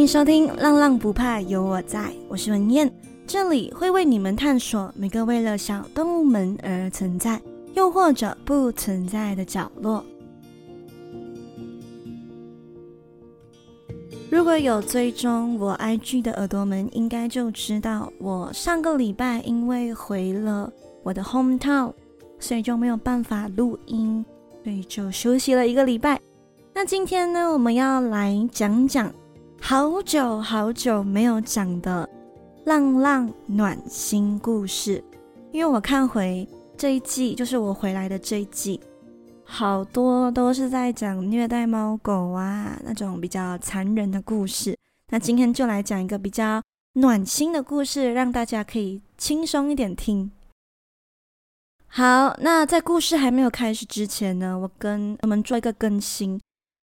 迎收听《浪浪不怕有我在》，我是文燕，这里会为你们探索每个为了小动物们而存在，又或者不存在的角落。如果有追踪我 IG 的耳朵们，应该就知道我上个礼拜因为回了我的 hometown，所以就没有办法录音，所以就休息了一个礼拜。那今天呢，我们要来讲讲好久好久没有讲的浪浪暖心故事，因为我看回这一季，就是我回来的这一季。好多都是在讲虐待猫狗啊，那种比较残忍的故事。那今天就来讲一个比较暖心的故事，让大家可以轻松一点听。好，那在故事还没有开始之前呢，我跟我们做一个更新，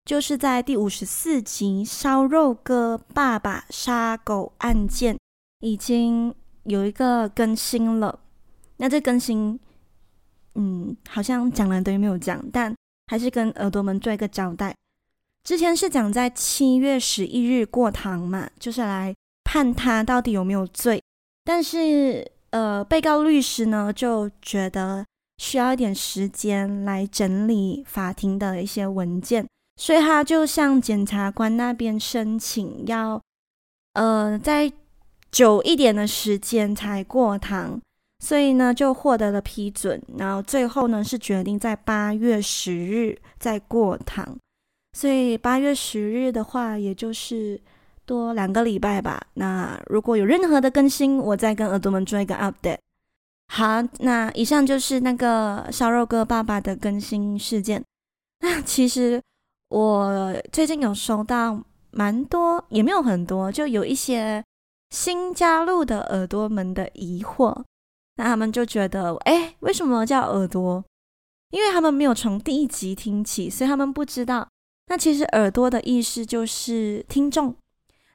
就是在第五十四集《烧肉哥爸爸杀狗案件》已经有一个更新了。那这更新。嗯，好像讲了等于没有讲，但还是跟耳朵们做一个交代。之前是讲在七月十一日过堂嘛，就是来判他到底有没有罪。但是，呃，被告律师呢就觉得需要一点时间来整理法庭的一些文件，所以他就向检察官那边申请要，呃，再久一点的时间才过堂。所以呢，就获得了批准，然后最后呢是决定在八月十日再过堂。所以八月十日的话，也就是多两个礼拜吧。那如果有任何的更新，我再跟耳朵们做一个 update。好，那以上就是那个烧肉哥爸爸的更新事件。那其实我最近有收到蛮多，也没有很多，就有一些新加入的耳朵们的疑惑。那他们就觉得，哎，为什么叫耳朵？因为他们没有从第一集听起，所以他们不知道。那其实耳朵的意思就是听众，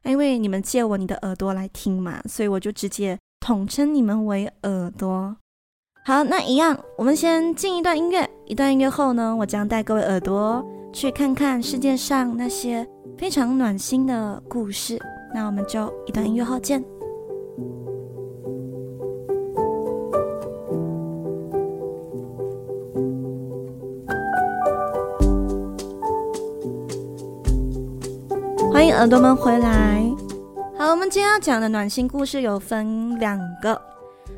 因为你们借我你的耳朵来听嘛，所以我就直接统称你们为耳朵。好，那一样，我们先进一段音乐。一段音乐后呢，我将带各位耳朵去看看世界上那些非常暖心的故事。那我们就一段音乐后见。欢迎耳朵们回来。好，我们今天要讲的暖心故事有分两个。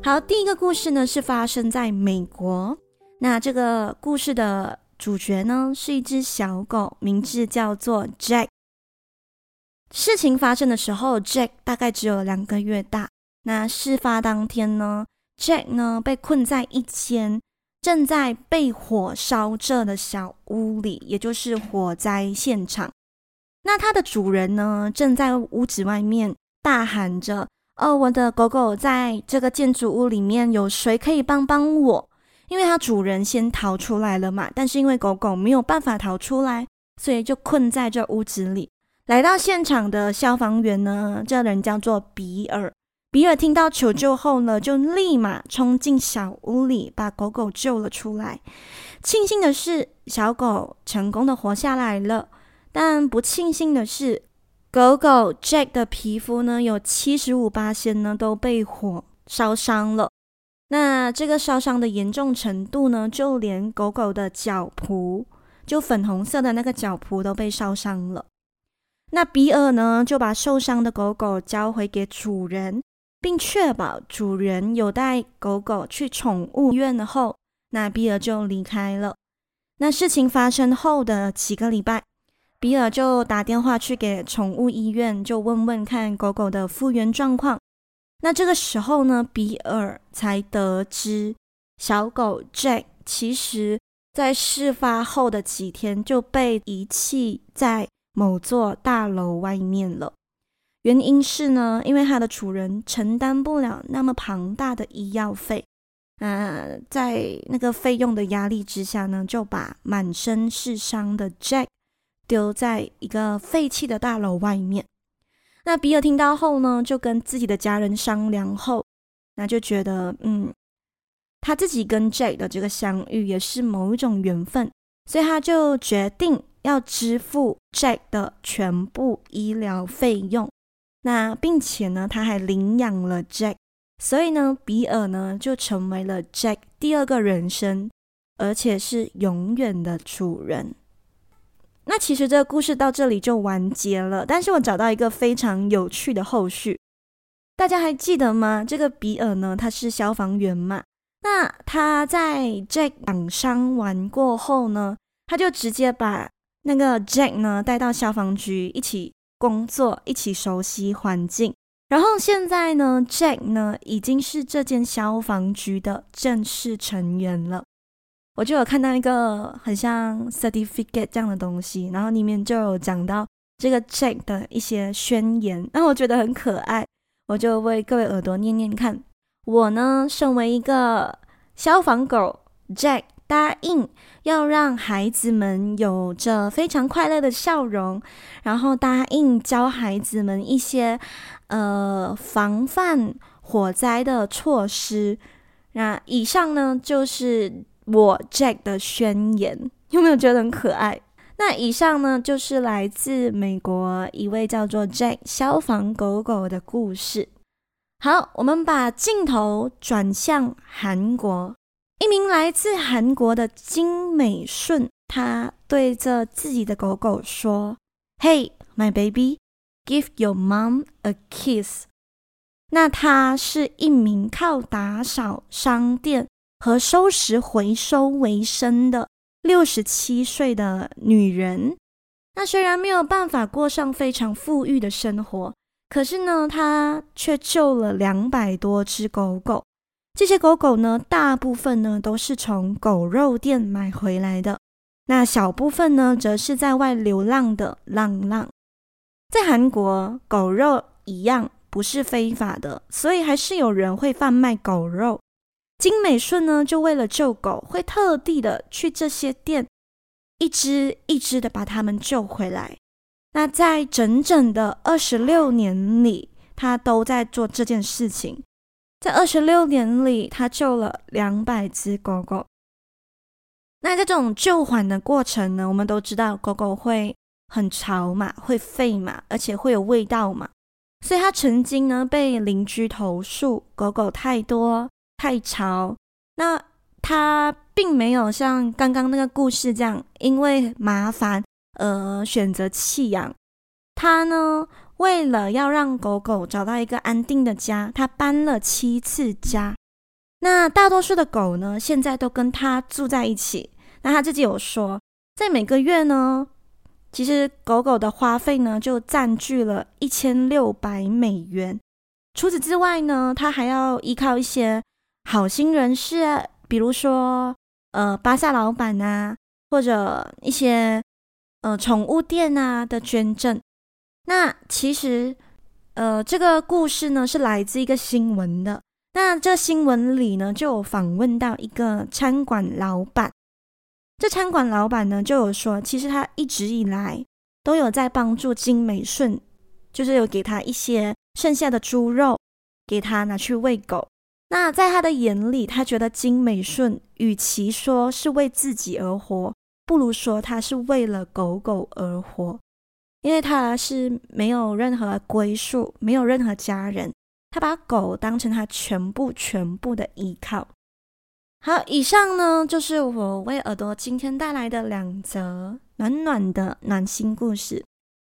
好，第一个故事呢是发生在美国。那这个故事的主角呢是一只小狗，名字叫做 Jack。事情发生的时候，Jack 大概只有两个月大。那事发当天呢，Jack 呢被困在一间正在被火烧着的小屋里，也就是火灾现场。那它的主人呢，正在屋子外面大喊着：“哦，我的狗狗在这个建筑物里面，有谁可以帮帮我？”因为它主人先逃出来了嘛，但是因为狗狗没有办法逃出来，所以就困在这屋子里。来到现场的消防员呢，这人叫做比尔。比尔听到求救后呢，就立马冲进小屋里，把狗狗救了出来。庆幸的是，小狗成功的活下来了。但不庆幸的是，狗狗 Jack 的皮肤呢，有七十五八仙呢都被火烧伤了。那这个烧伤的严重程度呢，就连狗狗的脚蹼，就粉红色的那个脚蹼都被烧伤了。那比尔呢，就把受伤的狗狗交回给主人，并确保主人有带狗狗去宠物医院后，那比尔就离开了。那事情发生后的几个礼拜。比尔就打电话去给宠物医院，就问问看狗狗的复原状况。那这个时候呢，比尔才得知小狗 Jack 其实在事发后的几天就被遗弃在某座大楼外面了。原因是呢，因为它的主人承担不了那么庞大的医药费，呃，在那个费用的压力之下呢，就把满身是伤的 Jack。丢在一个废弃的大楼外面。那比尔听到后呢，就跟自己的家人商量后，那就觉得，嗯，他自己跟 Jack 的这个相遇也是某一种缘分，所以他就决定要支付 Jack 的全部医疗费用。那并且呢，他还领养了 Jack，所以呢，比尔呢就成为了 Jack 第二个人生，而且是永远的主人。那其实这个故事到这里就完结了，但是我找到一个非常有趣的后续，大家还记得吗？这个比尔呢，他是消防员嘛，那他在 Jack 养伤完过后呢，他就直接把那个 Jack 呢带到消防局一起工作，一起熟悉环境。然后现在呢，Jack 呢已经是这间消防局的正式成员了。我就有看到一个很像 certificate 这样的东西，然后里面就有讲到这个 Jack 的一些宣言，那我觉得很可爱，我就为各位耳朵念念看。我呢，身为一个消防狗，Jack 答应要让孩子们有着非常快乐的笑容，然后答应教孩子们一些呃防范火灾的措施。那以上呢，就是。我 Jack 的宣言有没有觉得很可爱？那以上呢，就是来自美国一位叫做 Jack 消防狗狗的故事。好，我们把镜头转向韩国，一名来自韩国的金美顺，他对着自己的狗狗说：“Hey, my baby, give your mom a kiss。”那他是一名靠打扫商店。和收拾回收为生的六十七岁的女人，那虽然没有办法过上非常富裕的生活，可是呢，她却救了两百多只狗狗。这些狗狗呢，大部分呢都是从狗肉店买回来的，那小部分呢，则是在外流浪的浪浪。在韩国，狗肉一样不是非法的，所以还是有人会贩卖狗肉。金美顺呢，就为了救狗，会特地的去这些店，一只一只的把它们救回来。那在整整的二十六年里，他都在做这件事情。在二十六年里，他救了两百只狗狗。那在这种救缓的过程呢，我们都知道，狗狗会很吵嘛，会吠嘛，而且会有味道嘛。所以他曾经呢被邻居投诉，狗狗太多。太吵，那他并没有像刚刚那个故事这样，因为麻烦而选择弃养。他呢，为了要让狗狗找到一个安定的家，他搬了七次家。那大多数的狗呢，现在都跟他住在一起。那他自己有说，在每个月呢，其实狗狗的花费呢，就占据了一千六百美元。除此之外呢，他还要依靠一些。好心人士，比如说呃巴萨老板啊，或者一些呃宠物店啊的捐赠。那其实呃这个故事呢是来自一个新闻的。那这新闻里呢就有访问到一个餐馆老板。这餐馆老板呢就有说，其实他一直以来都有在帮助金美顺，就是有给他一些剩下的猪肉，给他拿去喂狗。那在他的眼里，他觉得金美顺与其说是为自己而活，不如说他是为了狗狗而活，因为他是没有任何归宿，没有任何家人，他把狗当成他全部全部的依靠。好，以上呢就是我为耳朵今天带来的两则暖暖的暖心故事。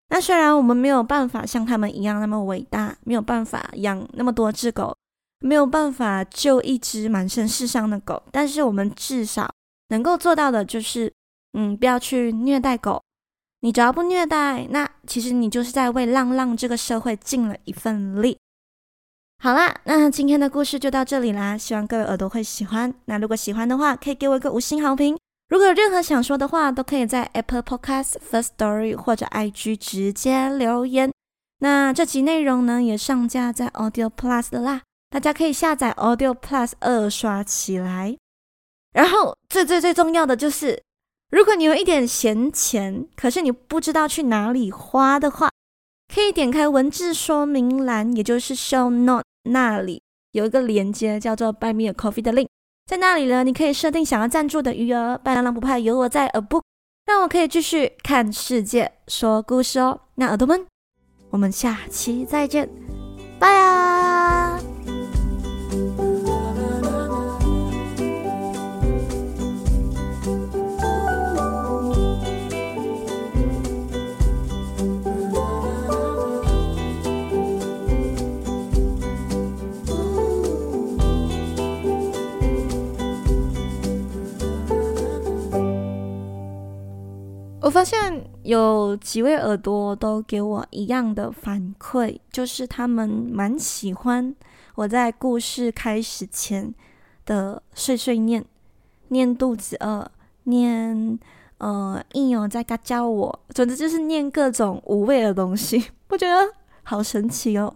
那虽然我们没有办法像他们一样那么伟大，没有办法养那么多只狗。没有办法救一只满身是伤的狗，但是我们至少能够做到的就是，嗯，不要去虐待狗。你只要不虐待，那其实你就是在为浪浪这个社会尽了一份力。好啦，那今天的故事就到这里啦，希望各位耳朵会喜欢。那如果喜欢的话，可以给我一个五星好评。如果有任何想说的话，都可以在 Apple Podcast、First Story 或者 IG 直接留言。那这集内容呢，也上架在 Audio Plus 的啦。大家可以下载 Audio Plus 二刷起来，然后最最最重要的就是，如果你有一点闲钱，可是你不知道去哪里花的话，可以点开文字说明栏，也就是 Show Note 那里有一个连接叫做 Buy Me a Coffee 的 link，在那里呢，你可以设定想要赞助的余额，白浪浪不怕有我在，A book，让我可以继续看世界说故事哦。那耳朵们。我们下期再见，拜啊！有几位耳朵都给我一样的反馈，就是他们蛮喜欢我在故事开始前的碎碎念，念肚子饿，念呃应有在嘎教我，总之就是念各种无谓的东西，我觉得好神奇哦。